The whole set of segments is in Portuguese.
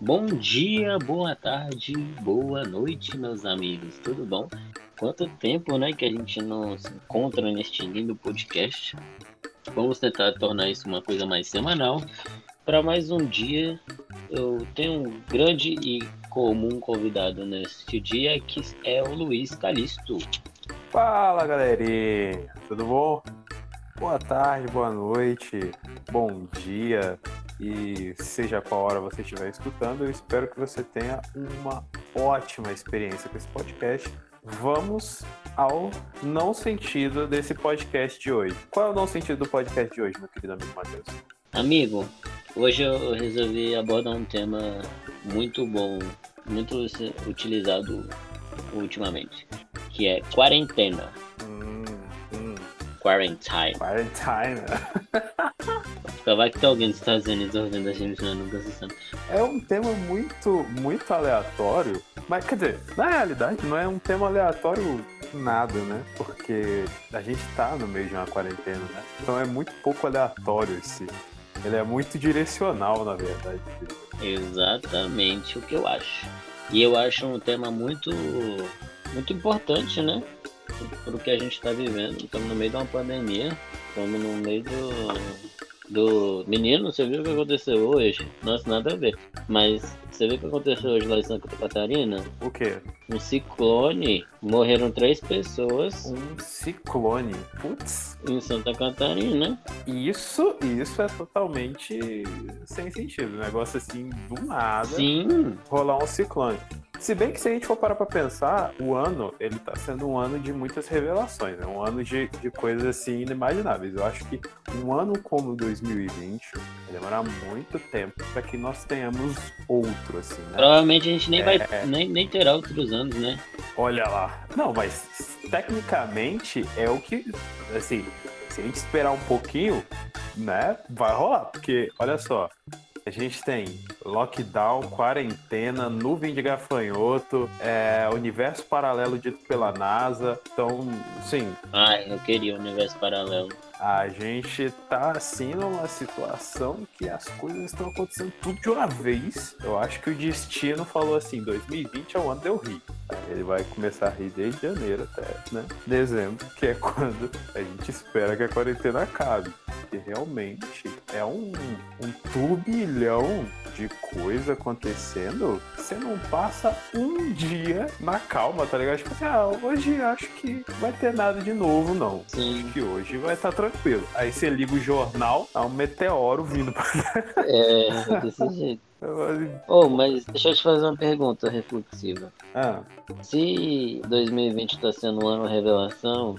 Bom dia, boa tarde, boa noite, meus amigos. Tudo bom? Quanto tempo, né, que a gente não se encontra neste lindo podcast. Vamos tentar tornar isso uma coisa mais semanal. Para mais um dia, eu tenho um grande e comum convidado neste dia, que é o Luiz Calisto. Fala, galerinha. Tudo bom? Boa tarde, boa noite, bom dia e seja qual hora você estiver escutando, eu espero que você tenha uma ótima experiência com esse podcast. Vamos ao não sentido desse podcast de hoje. Qual é o não sentido do podcast de hoje, meu querido amigo Matheus? Amigo, hoje eu resolvi abordar um tema muito bom, muito utilizado ultimamente, que é quarentena. Hum, hum, Quarantine. quarantine. Vai que tem alguém dos Estados Unidos ouvindo a gente, né? Nunca se sabe. É um tema muito, muito aleatório, mas quer dizer, na realidade não é um tema aleatório nada, né? Porque a gente tá no meio de uma quarentena, né? Então é muito pouco aleatório esse. Ele é muito direcional, na verdade. Exatamente o que eu acho. E eu acho um tema muito, muito importante, né? Pro que a gente tá vivendo. Estamos no meio de uma pandemia. Estamos no meio do. Do menino, você viu o que aconteceu hoje? Nossa, nada a ver. Mas você viu o que aconteceu hoje lá em Santa Catarina? O quê? Um ciclone, morreram três pessoas Um ciclone. Putz, em Santa Catarina. isso, isso é totalmente sem sentido. Um negócio assim, do nada, Sim, rolar um ciclone. Se bem que se a gente for parar pra pensar, o ano, ele tá sendo um ano de muitas revelações, né? Um ano de, de coisas assim inimagináveis. Eu acho que um ano como 2020 vai demorar muito tempo para que nós tenhamos outro, assim, né? provavelmente a gente nem vai É. nem, nem terá outros anos, né? Olha lá. Não, mas tecnicamente é o que. Assim, se a gente esperar um pouquinho, né? Vai rolar. Porque, olha só. A gente tem lockdown, quarentena, nuvem de gafanhoto, é, universo paralelo dito pela NASA. Então, sim, Ai, eu queria o universo paralelo. A gente tá assim numa situação que as coisas estão acontecendo tudo de uma vez. Eu acho que o destino falou assim: 2020 é o ano de eu rir. Ele vai começar a rir desde janeiro até né, dezembro, que é quando a gente espera que a quarentena acabe. Porque realmente é um, um turbilhão de coisa acontecendo. Você não passa um dia na calma, tá ligado? Tipo assim, ah, hoje acho que vai ter nada de novo, não Sim. que hoje vai estar tranquilo. Aí você liga o jornal, há um meteoro vindo pra É, desse jeito. Oh, mas deixa eu te fazer uma pergunta reflexiva. Ah, Se 2020 tá sendo um ano revelação,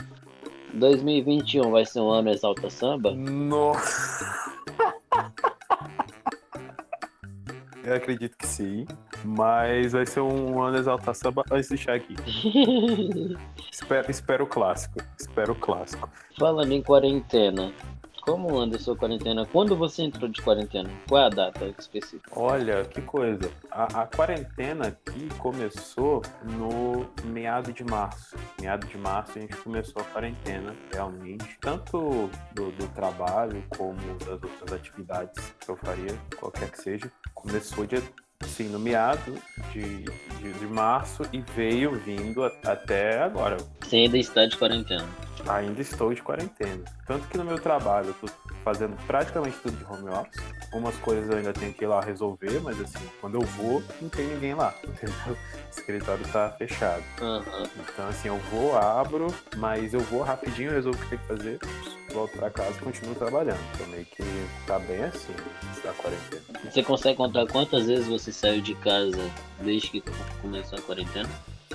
2021 vai ser um ano exalta samba? nossa. Eu acredito que sim, mas vai ser um ano exalta samba antes de chegar aqui. Espero, espero o clássico. Espero o clássico. Falando em quarentena, como anda a sua quarentena? Quando você entrou de quarentena? Qual é a data específica? Olha, que coisa. A, a quarentena aqui começou no meado de março. Meado de março a gente começou a quarentena, realmente. Tanto do, do trabalho como das outras atividades que eu faria, qualquer que seja. Começou de, assim, no meado de, de, de março e veio vindo a- até agora. Você ainda está de quarentena. Ainda estou de quarentena. Tanto que no meu trabalho eu tô fazendo praticamente tudo de home office. Algumas coisas eu ainda tenho que ir lá resolver, mas assim, quando eu vou, não tem ninguém lá. Entendeu? O escritório tá fechado. Aham. Então assim, eu vou, abro, mas eu vou rapidinho, resolvo o que tem que fazer, volto pra casa e continuo trabalhando. Então meio que tá bem assim, da quarentena. Você consegue contar quantas vezes você saiu de casa desde que começou a quarentena?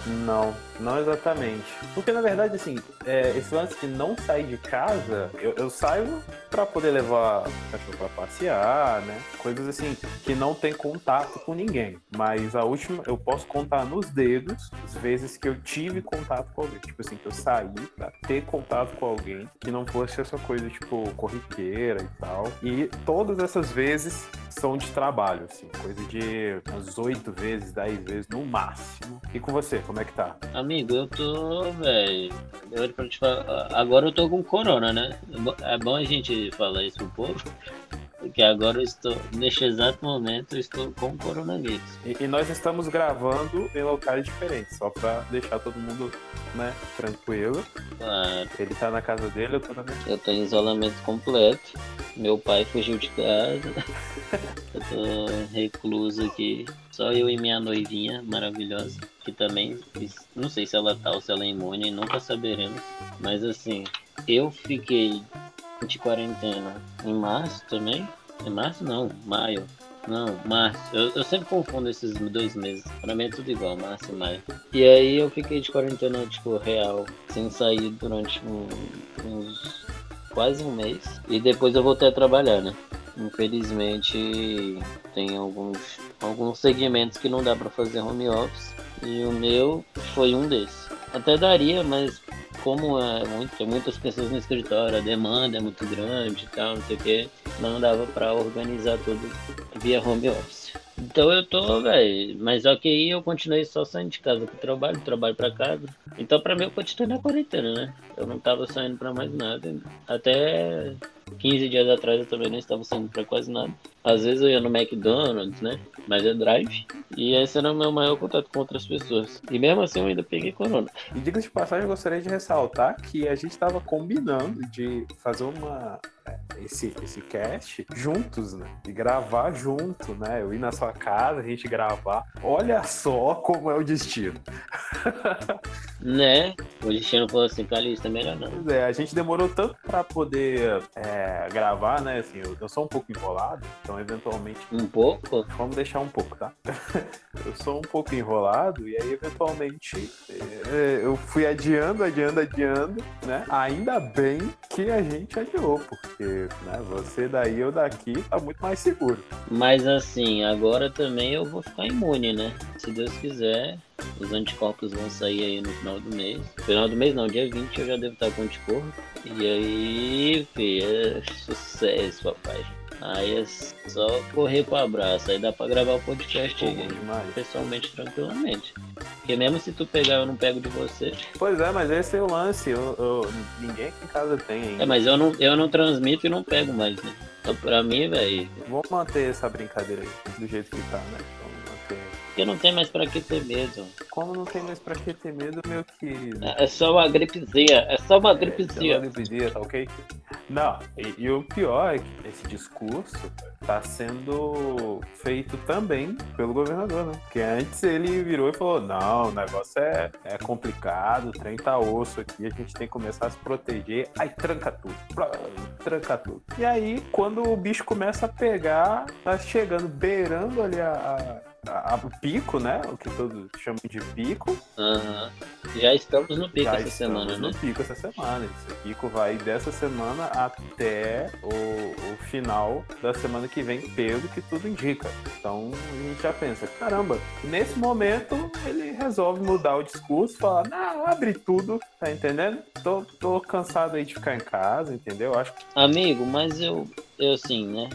Não, não exatamente. Porque na verdade, assim, é, esse lance de não sair de casa, eu, eu saio pra poder levar o cachorro pra passear, né? Coisas assim que não tem contato com ninguém. Mas a última, eu posso contar nos dedos as vezes que eu tive contato com alguém. Tipo assim, que eu saí pra ter contato com alguém que não fosse essa coisa, tipo, corriqueira e tal. E todas essas vezes são de trabalho, assim, coisa de umas oito vezes, dez vezes no máximo. E com você, como é que tá? Amigo, eu tô, velho. Eu pra te falar. Agora eu tô com corona, né? É É bom a gente falar isso pro povo. que agora eu estou, neste exato momento, eu estou com coronavírus. E, e nós estamos gravando em locais diferentes, só para deixar todo mundo, né, tranquilo. Claro. Ele tá na casa dele, eu tô na minha. Eu tô em isolamento completo. Meu pai fugiu de casa. eu tô recluso aqui. Só eu e minha noivinha maravilhosa. Que também, não sei se ela tá ou se ela é imune, nunca saberemos. Mas assim, eu fiquei de quarentena em março também. Em março não, maio. Não, março. Eu, eu, sempre confundo esses dois meses. Pra mim é tudo igual, março e maio. E aí eu fiquei de quarentena, tipo, real, sem sair durante um, uns quase um mês. E depois eu voltei a trabalhar, né? Infelizmente tem alguns, alguns segmentos que não dá para fazer home office. E o meu foi um desses. Até daria, mas como é muito, muitas pessoas no escritório, a demanda é muito grande e tal, não sei o que, não dava para organizar tudo via home office. Então eu tô, velho, mas só que eu continuei só saindo de casa pro trabalho, trabalho para casa. Então para mim eu continuei na quarentena, né? Eu não tava saindo para mais nada. Até 15 dias atrás eu também não estava saindo para quase nada. Às vezes eu ia no McDonald's, né? Mas é drive. E esse era o meu maior contato com outras pessoas. E mesmo assim eu ainda peguei corona. E diga de passagem, eu gostaria de ressaltar que a gente estava combinando de fazer uma é, esse, esse cast juntos, né? E gravar junto, né? Eu ir na sua casa, a gente gravar. Olha só como é o destino. né? O destino falou assim, Calista, é melhor não. Pois é, a gente demorou tanto para poder é, gravar, né? Assim, eu, eu, sou um pouco enrolado, então eventualmente. Um pouco? Vamos deixar um pouco, tá? eu sou um pouco enrolado e aí eventualmente é, eu fui adiando, adiando, adiando, né? Ainda bem que a gente adiou, porque né, você daí eu daqui tá muito mais seguro. Mas assim, agora também eu vou ficar imune, né? Se Deus quiser, os anticorpos vão sair aí no final do mês. Final do mês não, dia 20 eu já devo estar com anticorpo. E aí, filho, é sucesso, papai. Aí é só correr pro abraço. Aí dá pra gravar o podcast aí, pessoalmente, tranquilamente. Porque mesmo se tu pegar, eu não pego de você. Pois é, mas esse é o lance. Eu, eu, ninguém aqui em casa tem ainda. É, mas eu não, eu não transmito e não pego mais, né? Então pra mim, velho. Vamos manter essa brincadeira aí, do jeito que tá, né? Porque não tem mais pra que ter medo. Como não tem mais pra que ter medo, meu querido? É só uma gripezinha, é só uma gripezinha. É, uma gripezinha, tá ok? Não, e, e, o pior é que esse discurso tá sendo feito também pelo governador, né? Porque antes ele virou e falou: não, o negócio é, é complicado, o trem tá osso aqui, a gente tem que começar a se proteger. Aí tranca tudo, tranca tudo. E aí, quando o bicho começa a pegar, tá chegando, beirando ali a, a a, o pico, né? O que todos chamam de pico. Uhum. Já estamos no pico Já essa semana, no né? pico essa semana. Esse pico vai dessa semana até o, o, final da semana que vem, pelo que tudo indica. Então a gente já pensa, caramba, nesse momento ele resolve mudar o discurso, falar, não, abre tudo, tá entendendo? Tô, tô cansado aí de ficar em casa, entendeu? Acho Amigo, mas eu, eu assim, né?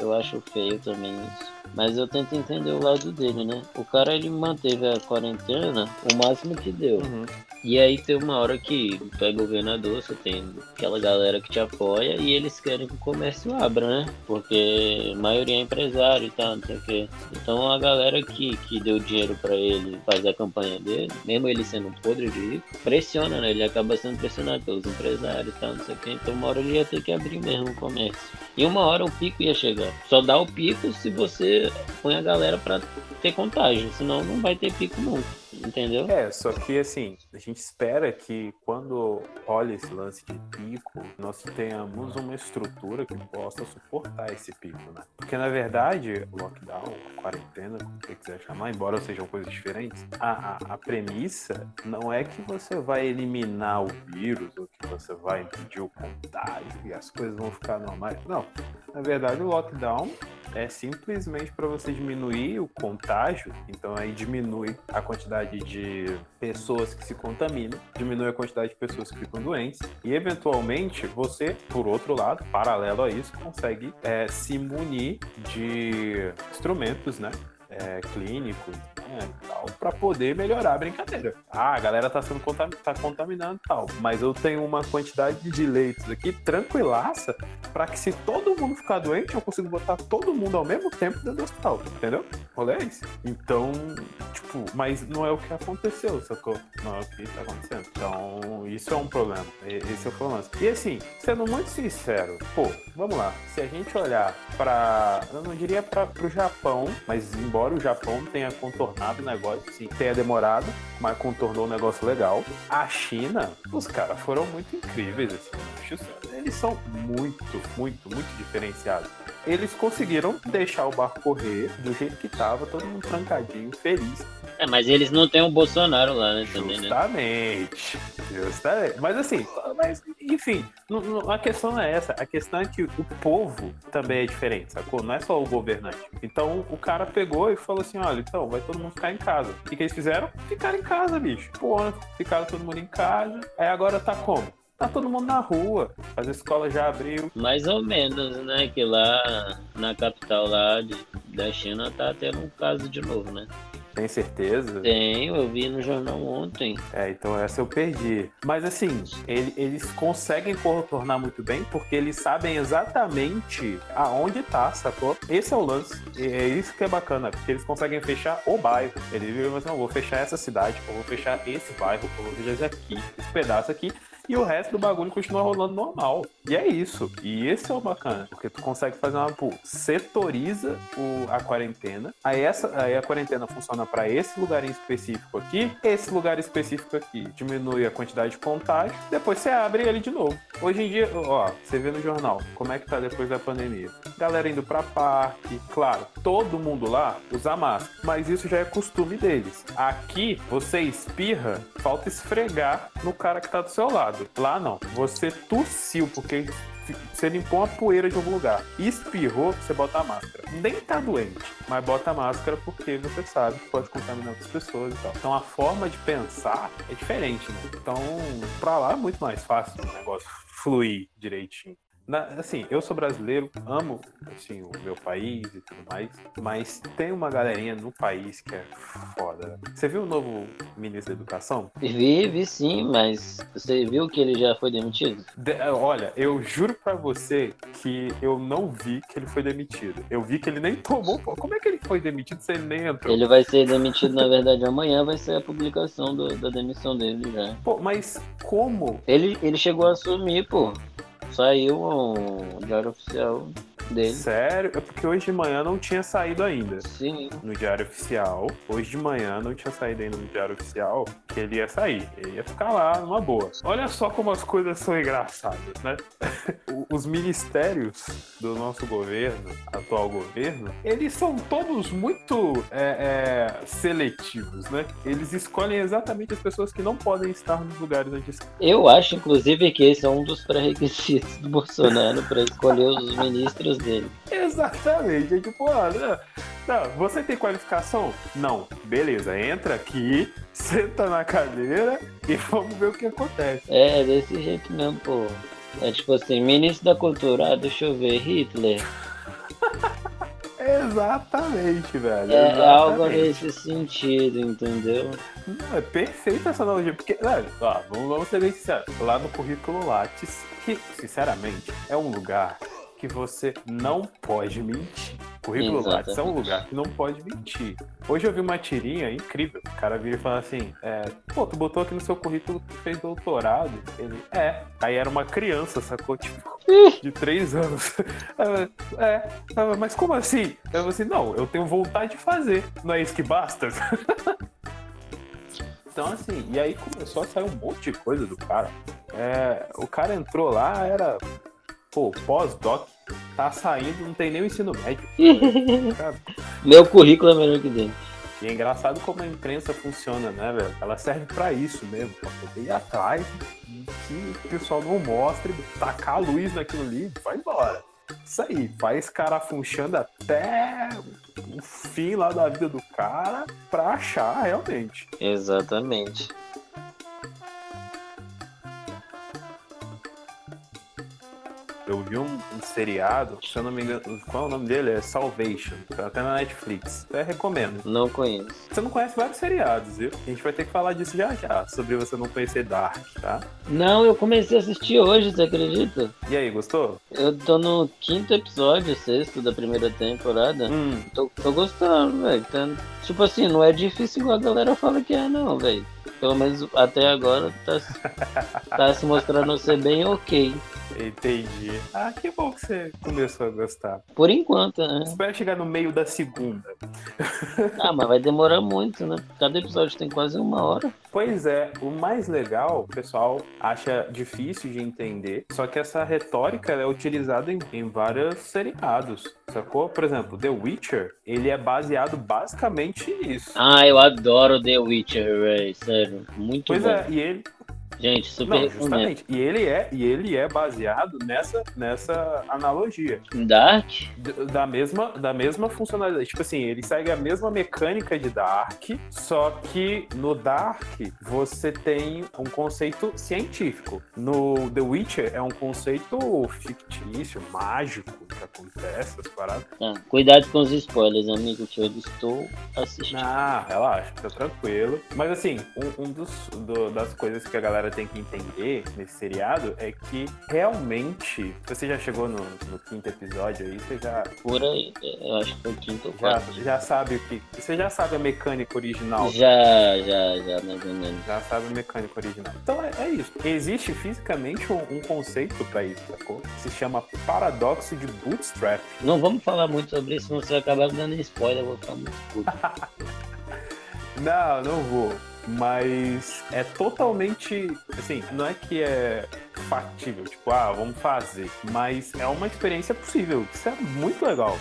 Eu acho feio também isso. Mas eu tento entender o lado dele, né? O cara ele manteve a quarentena o máximo que deu. Uhum. E aí tem uma hora que tu é governador, você tem aquela galera que te apoia e eles querem que o comércio abra, né? Porque a maioria é empresário e tal, não sei o quê. Então a galera que, que deu dinheiro para ele fazer a campanha dele, mesmo ele sendo podre de rico, pressiona, né? Ele acaba sendo pressionado pelos empresários e tal, não sei o quê. Então uma hora ele ia ter que abrir mesmo o comércio. E uma hora o pico ia chegar. Só dá o pico se você põe a galera para ter contágio, senão não vai ter pico nunca entendeu? É, só que assim, a gente espera que quando olha esse lance de pico, nós tenhamos uma estrutura que possa suportar esse pico, né? Porque na verdade, o lockdown, a quarentena, como você quiser chamar, embora sejam coisas diferentes, a, a, a premissa não é que você vai eliminar o vírus ou que você vai impedir o contágio e as coisas vão ficar normais. Não. Na verdade, o lockdown é simplesmente para você diminuir o contágio, então aí diminui a quantidade de pessoas que se contaminam, diminui a quantidade de pessoas que ficam doentes e eventualmente você, por outro lado, paralelo a isso, consegue é, se munir de instrumentos, né? É, clínicos, tal, pra poder melhorar a brincadeira. Ah, a galera tá sendo contam tá contaminando e tal, mas eu tenho uma quantidade de leitos aqui tranquilaça para que se todo mundo ficar doente, eu consigo botar todo mundo ao mesmo tempo dentro do hospital, entendeu? Rolê é esse. Então, tipo, mas não é o que aconteceu, sacou? Não é o que tá acontecendo. Então, isso é um problema. Esse é o problema. E assim, sendo muito sincero, pô, vamos lá. Se a gente olhar para, eu não diria para o Japão, mas embora o Japão tenha contornado o negócio, sim, tenha demorado, mas contornou um negócio legal. A China, os caras foram muito incríveis, assim. Eles são muito, muito, muito diferenciados. Eles conseguiram deixar o barco correr do jeito que tava, todo mundo trancadinho, feliz. É, mas eles não têm o Bolsonaro lá, né? Também, justamente. Né? Justamente. Mas assim, mas, enfim, a questão não é essa. A questão é que o povo também é diferente, sacou? Não é só o governante. Então o cara pegou e falou assim: olha, então vai todo mundo ficar em casa. O que, que eles fizeram? Ficaram em casa, bicho. Pô, ficaram todo mundo em casa. Aí agora tá como? tá todo mundo na rua. As escolas já abriu. Mais ou menos, né? Que lá na capital lá de, da China tá tendo um caso de novo, né? Tem certeza? Tenho, eu vi no jornal ontem. É, então essa eu perdi. Mas assim, ele, eles conseguem contornar muito bem porque eles sabem exatamente aonde tá, sacou? Esse é o lance. E é isso que é bacana, porque eles conseguem fechar o bairro. Eles dizem assim, não, vou fechar essa cidade, eu vou fechar esse bairro, eu vou fechar esse aqui, esse pedaço aqui e o resto do bagulho continua rolando normal. E é isso. E esse é o bacana, porque tu consegue fazer uma pô, setoriza o, a quarentena. Aí essa aí a quarentena funciona para esse lugar em específico aqui, esse lugar específico aqui diminui a quantidade de contágio, depois você abre ele de novo. Hoje em dia, ó, você vê no jornal como é que tá depois da pandemia. Galera indo para parque, claro, todo mundo lá usa máscara, mas isso já é costume deles. Aqui você espirra, falta esfregar no cara que tá do seu lado. Lá não. Você tossiu porque você limpou uma poeira de algum lugar. Espirrou, você bota a máscara. Nem tá doente, mas bota a máscara porque você sabe que pode contaminar outras pessoas e tal. Então a forma de pensar é diferente, né? Então, pra lá é muito mais fácil o negócio fluir direitinho. Na, assim, eu sou brasileiro, amo assim, o meu país e tudo mais, mas tem uma galerinha no país que é foda. Você viu o novo ministro da Educação? Vi, vi sim, mas você viu que ele já foi demitido? De, olha, eu juro pra você que eu não vi que ele foi demitido. Eu vi que ele nem tomou. Como é que ele foi demitido se ele nem entrou? Ele vai ser demitido, na verdade, amanhã vai ser a publicação do, da demissão dele já. Pô, mas como? Ele, ele chegou a assumir, pô. Saiu um diário oficial dele. Sério? É porque hoje de manhã não tinha saído ainda. Sim. No diário oficial. Hoje de manhã não tinha saído ainda no diário oficial que ele ia sair. Ele ia ficar lá numa boa. Olha só como as coisas são engraçadas, né? Os ministérios do nosso governo, atual governo, eles são todos muito é, é, seletivos, né? Eles escolhem exatamente as pessoas que não podem estar nos lugares onde estão. Eu acho, inclusive, que esse é um dos pré-requisitos do Bolsonaro para escolher os ministros dele. Exatamente. É tipo, não, não, você tem qualificação? Não. Beleza, entra aqui, senta na cadeira e vamos ver o que acontece. É, desse jeito mesmo, pô. É tipo assim, ministro da cultura, ah, deixa eu ver, Hitler. Exatamente, velho. É exatamente. algo nesse sentido, entendeu? Não, é perfeita essa analogia, porque, velho, ó, vamos, vamos ser bem sinceros. Lá no currículo Lattes, que, sinceramente, é um lugar que você não pode mentir. Currículo Exatamente. Lattes é um lugar que não pode mentir. Hoje eu vi uma tirinha incrível. O cara vira e fala assim: é, pô, tu botou aqui no seu currículo que fez doutorado. Ele, é. Aí era uma criança, sacou? Tipo, de três anos. é, mas como assim? Eu falei assim: não, eu tenho vontade de fazer. Não é isso que basta? Então, assim, e aí começou a sair um monte de coisa do cara. É, o cara entrou lá, era pô, pós-doc, tá saindo, não tem nem o ensino médio. Meu currículo é melhor que dele. E é engraçado como a imprensa funciona, né, velho? Ela serve para isso mesmo, pra poder ir atrás que o pessoal não mostre, tacar a luz naquilo ali, vai embora. Isso aí, faz cara funchando até o fim lá da vida do cara pra achar realmente. Exatamente. Eu vi um, um seriado, se eu não me engano, qual é o nome dele? É Salvation. Tá até na Netflix. Até recomendo. Não conheço. Você não conhece vários seriados, viu? A gente vai ter que falar disso já já, sobre você não conhecer Dark, tá? Não, eu comecei a assistir hoje, você acredita? E aí, gostou? Eu tô no quinto episódio, sexto da primeira temporada. Hum, Tô, tô gostando, velho. Tá- Tipo assim, não é difícil igual a galera fala que é, não, velho. Pelo menos até agora tá, tá se mostrando ser bem ok. Entendi. Ah, que bom que você começou a gostar. Por enquanto, né? Espero chegar no meio da segunda. Ah, mas vai demorar muito, né? Cada episódio tem quase uma hora. Pois é, o mais legal, o pessoal acha difícil de entender, só que essa retórica é utilizada em, em vários seriados, sacou? Por exemplo, The Witcher, ele é baseado basicamente nisso. Ah, eu adoro The Witcher, velho. Sério. Muito Pois bom. é, e ele, Gente, super não, justamente, e ele é, e ele é baseado nessa, nessa analogia. Dark? Da mesma, da mesma funcionalidade. Tipo assim, ele segue a mesma mecânica de Dark, só que no Dark você tem um conceito científico. No The Witcher é um conceito fictício, mágico, que acontece, essas paradas. Tá. Cuidado com os spoilers, amigo, que eu estou assistindo. Ah, relaxa, tá tranquilo. Mas assim, um, um dos do- das coisas que a galera tem que entender nesse seriado é que realmente, você já chegou no, no quinto episódio aí, você já Por aí, eu acho que foi o quinto ou Já, quarto. já sabe o que. Você já sabe a mecânica original. Já, já, já, mais ou menos. Já sabe a mecânica original. Então é, é isso. Existe fisicamente um, um conceito pra isso, sacou? Se chama paradoxo de bootstrap. Não vamos falar muito sobre isso, senão você vai acabar dando spoiler, eu vou ficar muito puto. Não, não vou. Mas é totalmente. Assim, não é que é factível, tipo, ah, vamos fazer. Mas é uma experiência possível. Isso é muito legal?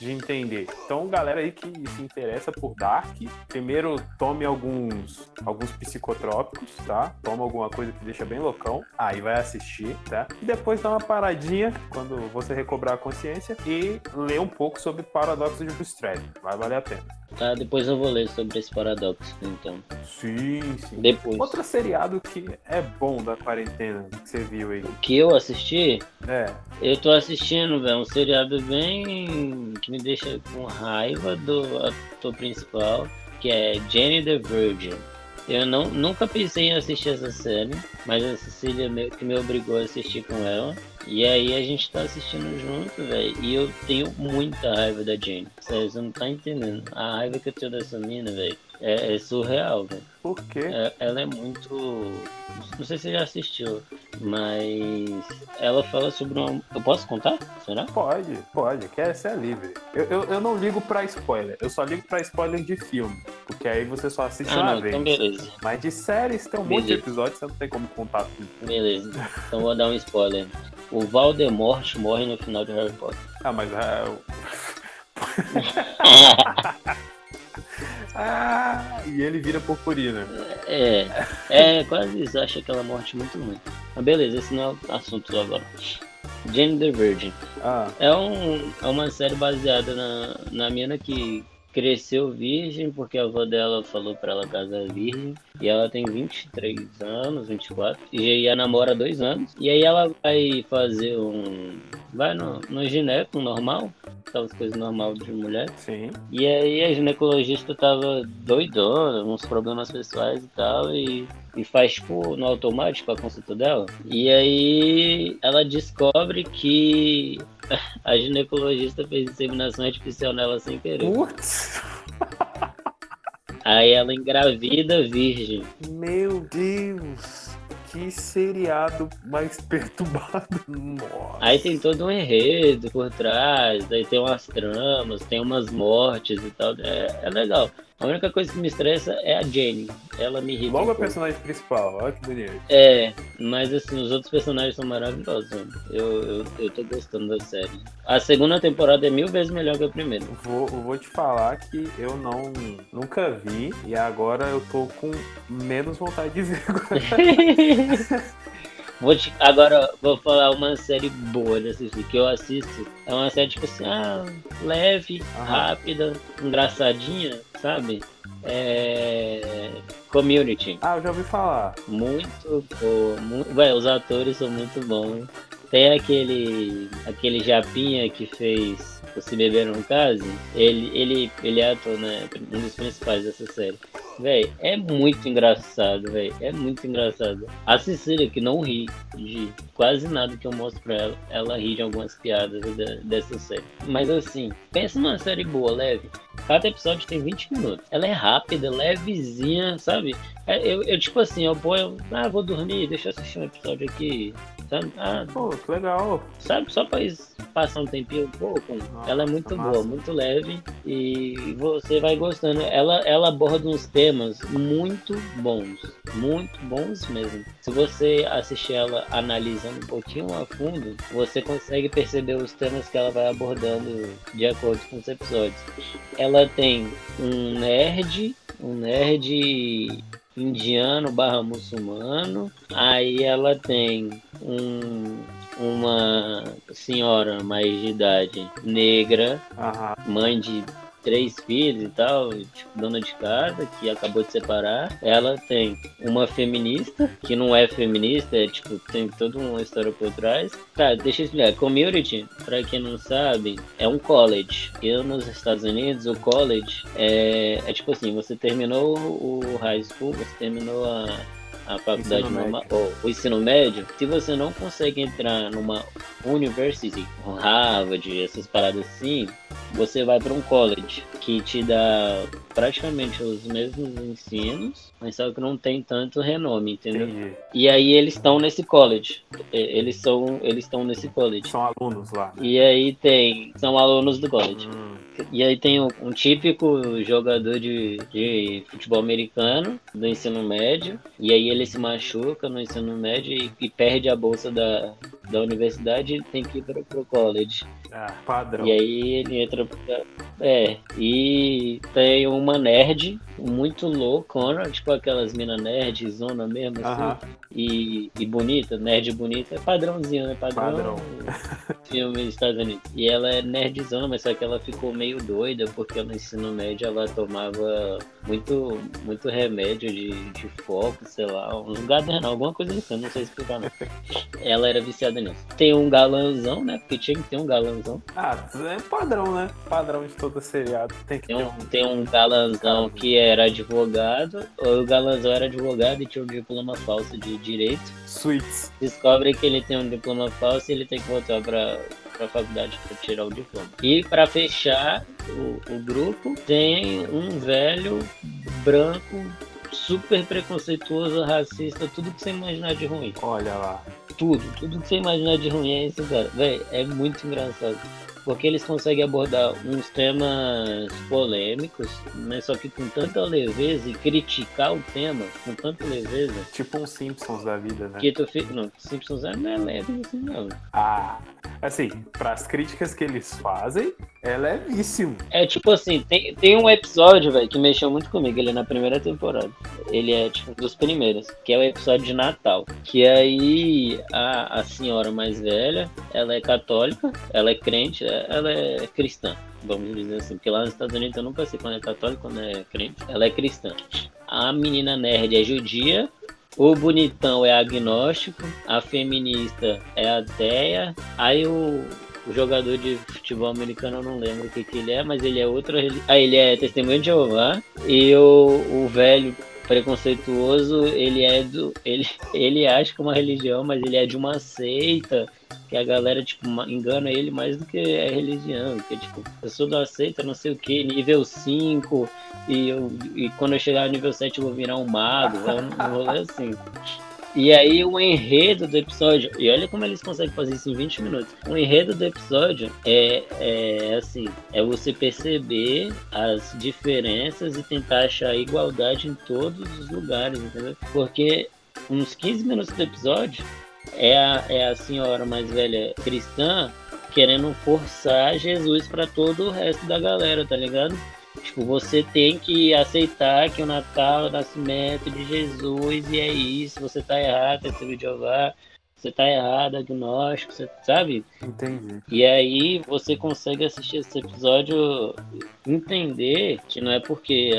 De entender. Então, galera aí que se interessa por Dark, primeiro tome alguns, alguns psicotrópicos, tá? Toma alguma coisa que deixa bem loucão. Aí vai assistir, tá? E depois dá uma paradinha quando você recobrar a consciência e lê um pouco sobre Paradoxo de Bootstrap. Vai valer a pena. Tá, depois eu vou ler sobre esse paradoxo, então. Sim, sim. Depois. Outro seriado que é bom da quarentena, que você viu aí. Que eu assisti, É. eu tô assistindo, velho, um seriado bem. que me deixa com raiva do ator principal, que é Jenny the Virgin. Eu não, nunca pensei em assistir essa série, mas a Cecília meio que me obrigou a assistir com ela. E aí a gente tá assistindo junto, velho. E eu tenho muita raiva da Jenny. Sério, você não tá entendendo. A raiva que eu tenho dessa mina, velho, é, é surreal, velho. Por quê? É- ela é muito. Não sei se você já assistiu, mas ela fala sobre uma. Eu posso contar? Será? Pode, pode, quer ser livre. Eu, eu, eu não ligo pra spoiler, eu só ligo pra spoiler de filme. Porque aí você só assiste Ah, uma não, vez. então beleza. Mas de séries tem um monte de Beleza. episódios, você não tem como contar tudo. Beleza. Então vou dar um spoiler. O Valdemort morre no final de Harry Potter. Ah, mas. Eu- ah, e ele vira purpurina. É, é quase isso. Eu achei aquela morte muito ruim. Mas beleza, esse não é o assunto agora. Jane the Virgin. Ah, É, um, é uma série baseada na, na mina que cresceu virgem porque a avó dela falou pra ela casar virgem. E ela tem 23 anos, 24. E aí ela namora há dois anos. E aí ela vai fazer um. Vai no, no gineco normal. Aquelas coisas normal de mulher. sim. E aí a ginecologista tava doidona, uns problemas pessoais e tal, e, e faz tipo no automático a consulta dela. E aí ela descobre que a ginecologista fez inseminação artificial nela sem querer. Putz! Aí ela engravida virgem. Meu Deus! Que seriado mais perturbado. Nossa. Aí tem todo um enredo por trás, aí tem umas tramas, tem umas mortes e tal. É, é legal. A única coisa que me estressa é a Jane. Ela me irrita. um Logo a pouco. personagem principal, olha que bonito. É, mas assim, os outros personagens são maravilhosos. mano. Eu, eu, eu tô gostando da série. A segunda temporada é mil vezes melhor que a primeira. Vou, vou te falar que eu não nunca vi e agora eu tô com menos vontade de ver. Vou te, agora vou falar uma série boa de assistir, que eu assisto. É uma série tipo assim, ah, leve, rápida, engraçadinha, sabe? É. Community. ah, eu já ouvi falar. Muito boa. Muito... Véi, os atores são muito bons. Tem aquele, aquele Japinha que fez o Se Beber Não Case. Ele, ele, ele é ator, né? Um dos principais dessa série. Véi, é muito engraçado, véi. É muito engraçado. A Cecília, que não ri de quase nada que eu mostro pra ela, ela ri de algumas piadas dessa série. Mas assim, pensa numa série boa, leve. Cada episódio tem 20 minutos. Ela é rápida, levezinha, sabe? É, eu, eu tipo assim, eu ponho, ah, vou dormir, deixa eu assistir um episódio aqui, sabe? Ah, Pô, que legal. Sabe, só pra passar um tempinho pouco. Nossa, ela é muito boa, muito leve e você vai gostando. Ela, ela aborda uns temas muito bons, muito bons mesmo. Se você assistir ela analisando um pouquinho a fundo, você consegue perceber os temas que ela vai abordando de acordo com os episódios. Ela tem um nerd, um nerd indiano barra muçulmano. Aí ela tem um, uma senhora mais de idade negra, mãe de três filhos e tal, tipo, dona de casa, que acabou de separar. Ela tem uma feminista, que não é feminista, é tipo, tem toda uma história por trás. Tá, deixa eu explicar. Community, pra quem não sabe, é um college. E nos Estados Unidos, o college é, é tipo assim, você terminou o high school, você terminou a a faculdade normal, ou o ensino médio, se você não consegue entrar numa university, Harvard, essas paradas assim, você vai para um college que te dá praticamente os mesmos ensinos, mas só que não tem tanto renome, entendeu? Entendi. E aí eles estão nesse college. Eles são, eles estão nesse college. São alunos lá. E aí tem, são alunos do college. Hum. E aí tem um, um típico jogador de, de, futebol americano do ensino médio. E aí ele se machuca no ensino médio e, e perde a bolsa da, da universidade e tem que ir para o college. Ah, padrão. E aí ele entra. É, e tem uma nerd muito loucona, tipo aquelas mina nerd, zona mesmo, assim. E, e bonita, nerd bonita, é padrãozinho, né? Padrão. Padrão. Filme dos Estados Unidos. E ela é nerdzona, mas só que ela ficou meio doida, porque no ensino médio ela tomava muito, muito remédio de, de foco, sei lá, um gadernal, alguma coisa assim, não sei explicar não. ela era viciada nisso. Tem um galãozão, né? Porque tinha que ter um galãozão. Ah, é padrão, né? Padrão de todo seriado. Tem que tem um, um... Tem um galãozão que era advogado, o galãozão era advogado e tinha um diploma falso de direito. Suítes. Descobre que ele tem um diploma falso e ele tem que voltar pra, pra faculdade para tirar o diploma. E para fechar o, o grupo, tem um velho branco super preconceituoso, racista, tudo que você imaginar de ruim. Olha lá. Tudo, tudo que você imaginar de ruim é esse cara. Véi, é muito engraçado porque eles conseguem abordar uns temas polêmicos, mas só que com tanta leveza e criticar o tema com tanta leveza. Tipo um Simpsons da vida, né? Que tu fica. Não, Simpsons não é leve assim, não. Ah, assim, para as críticas que eles fazem, é levíssimo. É tipo assim, tem, tem um episódio, velho, que mexeu muito comigo, ele é na primeira temporada. Ele é, tipo, dos primeiros, que é o episódio de Natal. Que aí a, a senhora mais velha, ela é católica, ela é crente, ela é cristã, vamos dizer assim, porque lá nos Estados Unidos eu nunca sei quando é católico, quando é crente, ela é cristã. A menina nerd é judia, o bonitão é agnóstico, a feminista é ateia, aí o, o jogador de futebol americano eu não lembro o que, que ele é, mas ele é outro. Ah, ele é testemunho de Jeová. E o, o velho preconceituoso, ele é do. Ele, ele acha que é uma religião, mas ele é de uma seita que a galera, tipo, engana ele mais do que a religião, que tipo, eu sou da seita, não sei o que, nível 5, e, eu, e quando eu chegar no nível 7 eu vou virar um mago, é um, um rolê assim. E aí o enredo do episódio, e olha como eles conseguem fazer isso em 20 minutos. O enredo do episódio é, é assim, é você perceber as diferenças e tentar achar igualdade em todos os lugares, entendeu? Porque uns 15 minutos do episódio, é a, é a senhora mais velha cristã querendo forçar Jesus para todo o resto da galera, tá ligado? Tipo, você tem que aceitar que o Natal é o nascimento de Jesus e é isso, você tá errado, é de Jeová, você tá errado, agnóstico, você sabe? Entendi. E aí você consegue assistir esse episódio entender que não é porque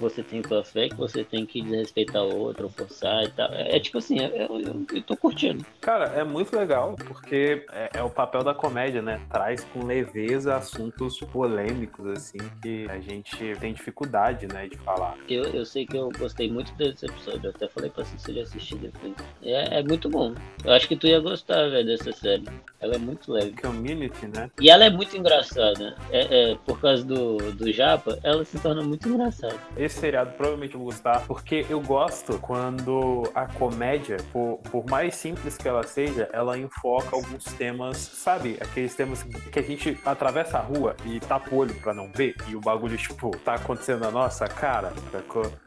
que você tem sua fé, que você tem que desrespeitar o outro, ou forçar e tal. É, é tipo assim, eu, eu, eu, tô curtindo. Cara, é muito legal, porque é, é, o papel da comédia, né? Traz com leveza assuntos polêmicos, assim, que a gente tem dificuldade, né, de falar. Eu, eu sei que eu gostei muito desse episódio, eu até falei pra você já assistir depois. É, é muito bom. Eu acho que tu ia gostar, velho, dessa série. Ela é muito leve. Community, né? E ela é muito engraçada. É, é, por causa do, do Japa, ela se torna muito engraçada. Esse seriado provavelmente eu vou gostar, porque eu gosto quando a comédia, por, por mais simples que ela seja, ela enfoca alguns temas, sabe? Aqueles temas que a gente atravessa a rua e tapa o olho pra não ver, e o bagulho, tipo, tá acontecendo na nossa cara.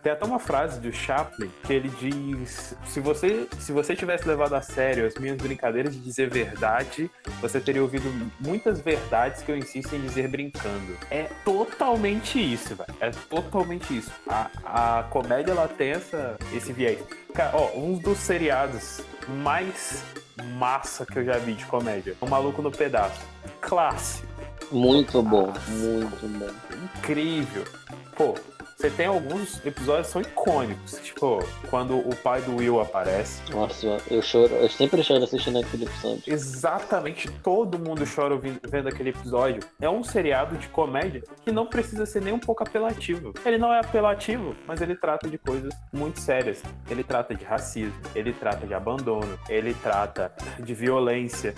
Tem até uma frase do Chaplin que ele diz: se você, se você tivesse levado a sério as minhas brincadeiras de dizer verdade, você teria ouvido muitas verdades que eu insisto em dizer brincando. É totalmente isso, velho. É totalmente isso. A, a comédia, ela tem essa, esse viés. Cara, ó, um dos seriados mais massa que eu já vi de comédia. O Maluco no Pedaço. Clássico. Muito bom, muito bom. Incrível. Pô, você tem alguns episódios que são icônicos, tipo, quando o pai do Will aparece. Nossa, eu choro, eu sempre choro assistindo aquele episódio. Exatamente, todo mundo chora vendo aquele episódio. É um seriado de comédia que não precisa ser nem um pouco apelativo. Ele não é apelativo, mas ele trata de coisas muito sérias. Ele trata de racismo, ele trata de abandono, ele trata de violência.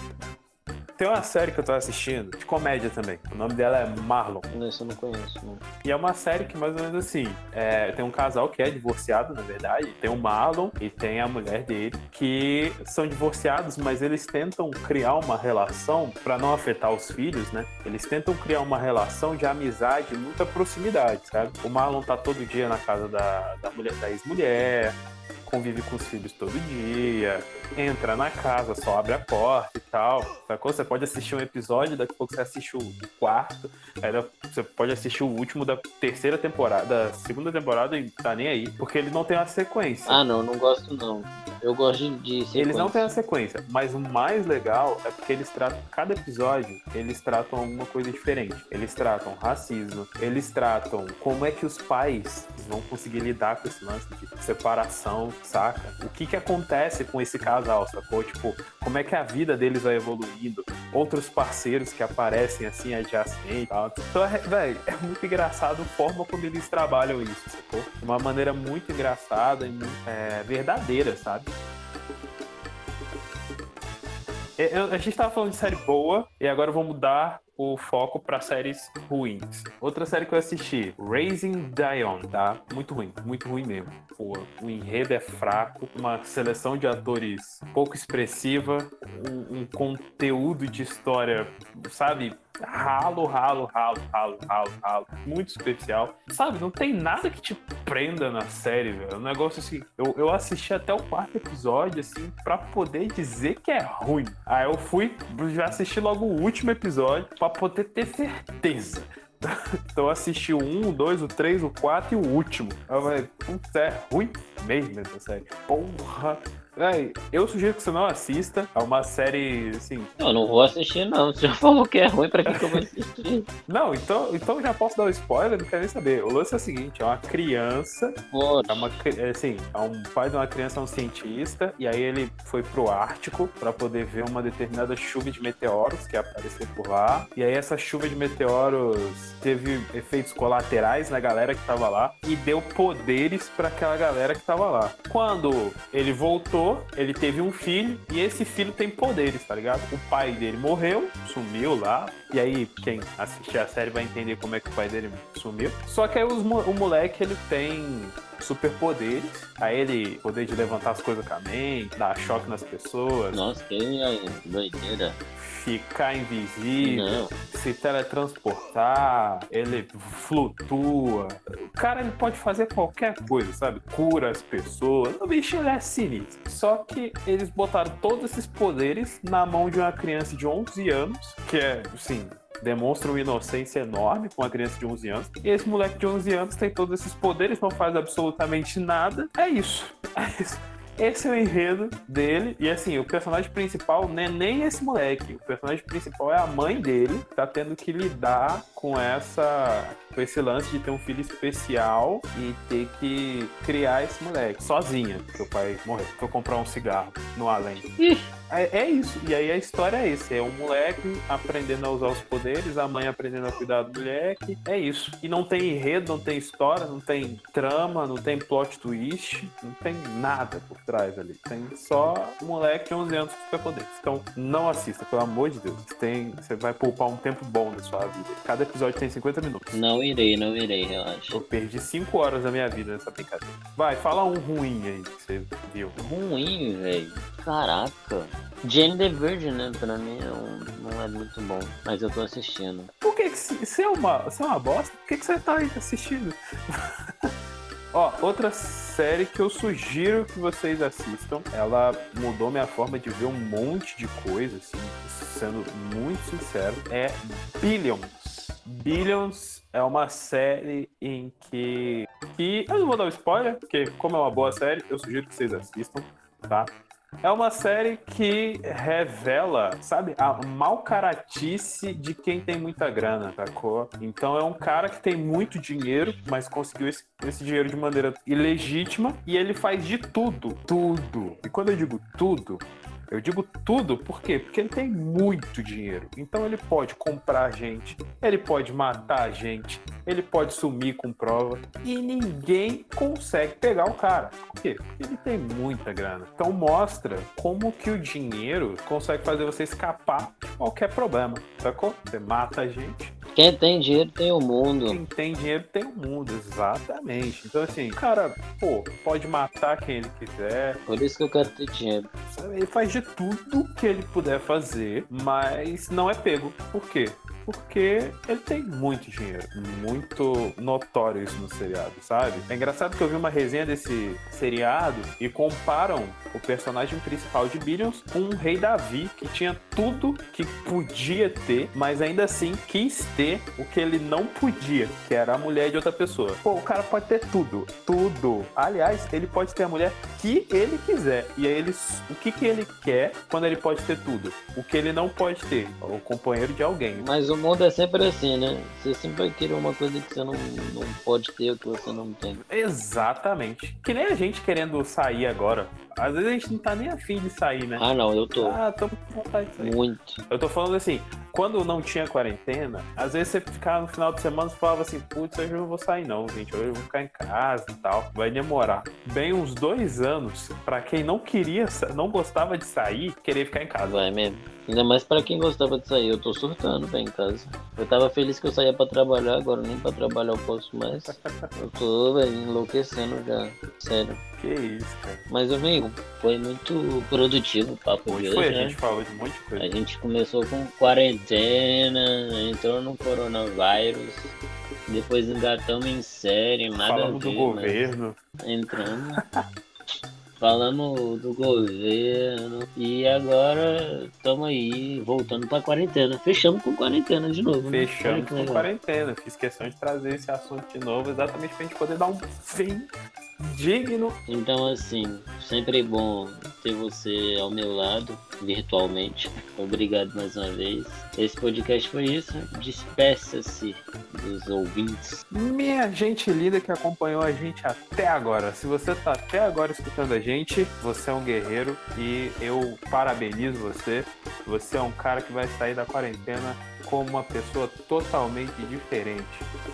Tem uma série que eu tô assistindo, de comédia também. O nome dela é Marlon. Isso eu não conheço, não. E é uma série que mais ou menos assim, é, tem um casal que é divorciado, na verdade. Tem o Marlon e tem a mulher dele, que são divorciados, mas eles tentam criar uma relação para não afetar os filhos, né? Eles tentam criar uma relação de amizade, muita proximidade, sabe? O Marlon tá todo dia na casa da, da mulher, da ex-mulher, convive com os filhos todo dia, entra na casa, só abre a porta e tal. Sacou? Você pode assistir um episódio, daqui a pouco você assiste o quarto, aí você pode assistir o último da terceira temporada, da segunda temporada e tá nem aí, porque ele não tem uma sequência. Ah, não, não gosto não. Eu gosto de sequência. Eles não têm a sequência, mas o mais legal é porque eles tratam, cada episódio, eles tratam alguma coisa diferente. Eles tratam racismo, eles tratam como é que os pais vão conseguir lidar com esse lance de separação, saca? O que que acontece com esse casal, sacou? Tipo, como é que a vida deles vai evoluindo? Outros parceiros que aparecem assim, adjacentes e tal. Então, é, velho, é muito engraçado a forma como eles trabalham isso, sacou? De uma maneira muito engraçada e é, verdadeira, sabe? É, a gente tava falando de série boa e agora eu vou mudar o foco para séries ruins. Outra série que eu assisti, Raising Dion, tá? Muito ruim, muito ruim mesmo. Pô, o enredo é fraco, uma seleção de atores pouco expressiva, um, um conteúdo de história, sabe? Ralo, ralo, ralo, ralo, ralo, ralo. Muito especial. Sabe, não tem nada que te prenda na série, velho. Um negócio assim. Eu, eu assisti até o quarto episódio, assim, pra poder dizer que é ruim. Aí eu fui, já assisti logo o último episódio pra poder ter certeza. Então eu assisti o 1, o 2, o 3, o 4 e o último. Eu falei, putz, é ruim mesmo essa série. Porra, Véi, eu sugiro que você não assista. É uma série, assim. Eu não vou assistir, não. Você já falou que é ruim, pra que, que eu vou assistir? não, então, então já posso dar um spoiler, não quero nem saber. O lance é o seguinte: é uma criança. É uma, é, assim, é um pai de uma criança, é um cientista, e aí ele foi pro Ártico pra poder ver uma determinada chuva de meteoros que apareceu por lá. E aí essa chuva de meteoros teve efeitos colaterais na galera que tava lá e deu poderes para aquela galera que tava lá. Quando ele voltou ele teve um filho e esse filho tem poderes, tá ligado? O pai dele morreu, sumiu lá. E aí, quem assistir a série vai entender como é que o pai dele sumiu. Só que aí os, o moleque, ele tem superpoderes. Aí ele poder de levantar as coisas com a mente, dar choque nas pessoas. Nossa, que doideira ficar invisível, Não. se teletransportar, ele flutua. O cara ele pode fazer qualquer coisa, sabe? Cura as pessoas. O bicho ele é sinistro. Só que eles botaram todos esses poderes na mão de uma criança de 11 anos, que é, assim, demonstra uma inocência enorme com uma criança de 11 anos. E esse moleque de 11 anos tem todos esses poderes, não faz absolutamente nada. É isso. É isso. Esse é o enredo dele. E assim, o personagem principal não é nem esse moleque. O personagem principal é a mãe dele, que tá tendo que lidar com essa. com esse lance de ter um filho especial e ter que criar esse moleque sozinha, porque o pai morreu. Foi comprar um cigarro no além. É, é, isso. E aí a história é isso. É um moleque aprendendo a usar os poderes, a mãe aprendendo a cuidar do moleque. É isso. E não tem enredo, não tem história, não tem trama, não tem plot twist, não tem nada por trás ali. Tem só um moleque de 11 anos com superpoderes. Então não assista, pelo amor de Deus. Tem, você vai poupar um tempo bom da sua vida. Cada episódio tem 50 minutos. Não irei, não irei, relaxa. Eu perdi 5 horas da minha vida nessa brincadeira. Vai, fala um ruim aí que você viu. Ruim, velho. Caraca. Jane the Virgin, né? Pra mim é um, não é muito bom, mas eu tô assistindo. Por que, que se, é uma, se é uma bosta, por que, que você tá aí assistindo? Ó, outra série que eu sugiro que vocês assistam, ela mudou minha forma de ver um monte de coisa, assim, sendo muito sincero, é Billions. Billions é uma série em que. que eu não vou dar um spoiler, porque, como é uma boa série, eu sugiro que vocês assistam, tá? É uma série que revela, sabe, a mal caratice de quem tem muita grana, sacou? Então é um cara que tem muito dinheiro, mas conseguiu esse, esse dinheiro de maneira ilegítima e ele faz de tudo, tudo. E quando eu digo tudo, eu digo tudo por quê? Porque ele tem muito dinheiro. Então ele pode comprar gente, ele pode matar gente, ele pode sumir com prova e ninguém consegue pegar o cara. Por quê? Porque ele tem muita grana. Então mostra como que o dinheiro consegue fazer você escapar de qualquer problema. Sacou? Você mata a gente, quem tem dinheiro tem o mundo. Quem tem dinheiro tem o mundo, exatamente. Então, assim, cara, pô, pode matar quem ele quiser. Por isso que eu quero ter dinheiro. Ele faz de tudo que ele puder fazer, mas não é pego. Por quê? Porque ele tem muito dinheiro. Muito notório isso no seriado, sabe? É engraçado que eu vi uma resenha desse seriado e comparam o personagem principal de Billions com o rei Davi, que tinha tudo que podia ter, mas ainda assim quis ter o que ele não podia, que era a mulher de outra pessoa. Pô, o cara pode ter tudo, tudo. Aliás, ele pode ter a mulher que ele quiser. E aí ele, o que que ele quer quando ele pode ter tudo? O que ele não pode ter? O companheiro de alguém. Mas o mundo é sempre assim, né? Você sempre vai querer uma coisa que você não, não pode ter ou que você não tem. Exatamente. Que nem a gente querendo sair agora. Às vezes a gente não tá nem afim de sair, né? Ah, não, eu tô. Ah, tô com vontade de sair. Muito. Eu tô falando assim, quando não tinha quarentena, às vezes você ficava no final de semana e falava assim, putz, hoje eu não vou sair não, gente. Hoje eu vou ficar em casa e tal. Vai demorar. Bem uns dois anos, pra quem não queria, não gostava de sair, querer ficar em casa. Vai mesmo. Ainda mais pra quem gostava de sair. Eu tô surtando bem em casa. Eu tava feliz que eu saía pra trabalhar, agora nem pra trabalhar eu posso mais. Eu tô, velho, enlouquecendo já. Sério. Que isso, cara. Mas, amigo, foi muito produtivo o papo Hoje de hoje. Foi, né? a gente falou de um monte de coisa. A gente começou com quarentena, entrou no coronavírus, depois engatamos em série, nada Falamos a ver, do governo. Entramos. Falamos do governo e agora estamos aí voltando para quarentena. Fechamos com quarentena de novo. Né? Fechamos com quarentena. Fiz questão de trazer esse assunto de novo, exatamente para a gente poder dar um fim digno. Então, assim, sempre bom ter você ao meu lado, virtualmente. Obrigado mais uma vez. Esse podcast foi isso. Despeça-se dos ouvintes. Minha gente linda que acompanhou a gente até agora. Se você está até agora escutando a gente, você é um guerreiro e eu parabenizo você. Você é um cara que vai sair da quarentena como uma pessoa totalmente diferente,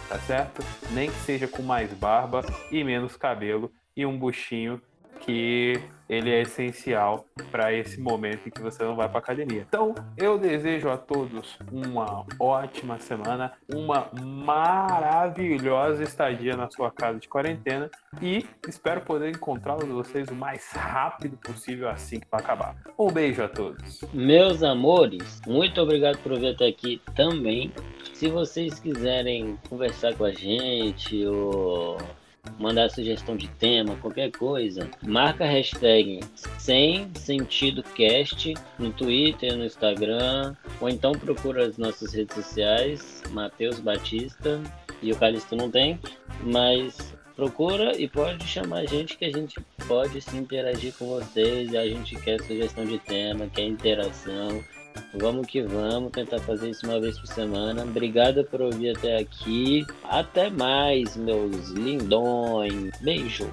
tá certo? Nem que seja com mais barba e menos cabelo e um buchinho que ele é essencial para esse momento em que você não vai para academia. Então, eu desejo a todos uma ótima semana, uma maravilhosa estadia na sua casa de quarentena e espero poder encontrá-los vocês o mais rápido possível assim que vai acabar. Um beijo a todos. Meus amores, muito obrigado por vir até aqui também. Se vocês quiserem conversar com a gente ou mandar sugestão de tema, qualquer coisa, marca a hashtag sem sentido cast no Twitter, no Instagram, ou então procura as nossas redes sociais, Matheus Batista, e o Calixto não tem, mas procura e pode chamar a gente que a gente pode se interagir com vocês. A gente quer sugestão de tema, quer interação. Vamos que vamos tentar fazer isso uma vez por semana. Obrigado por ouvir até aqui. Até mais, meus lindões. Beijo.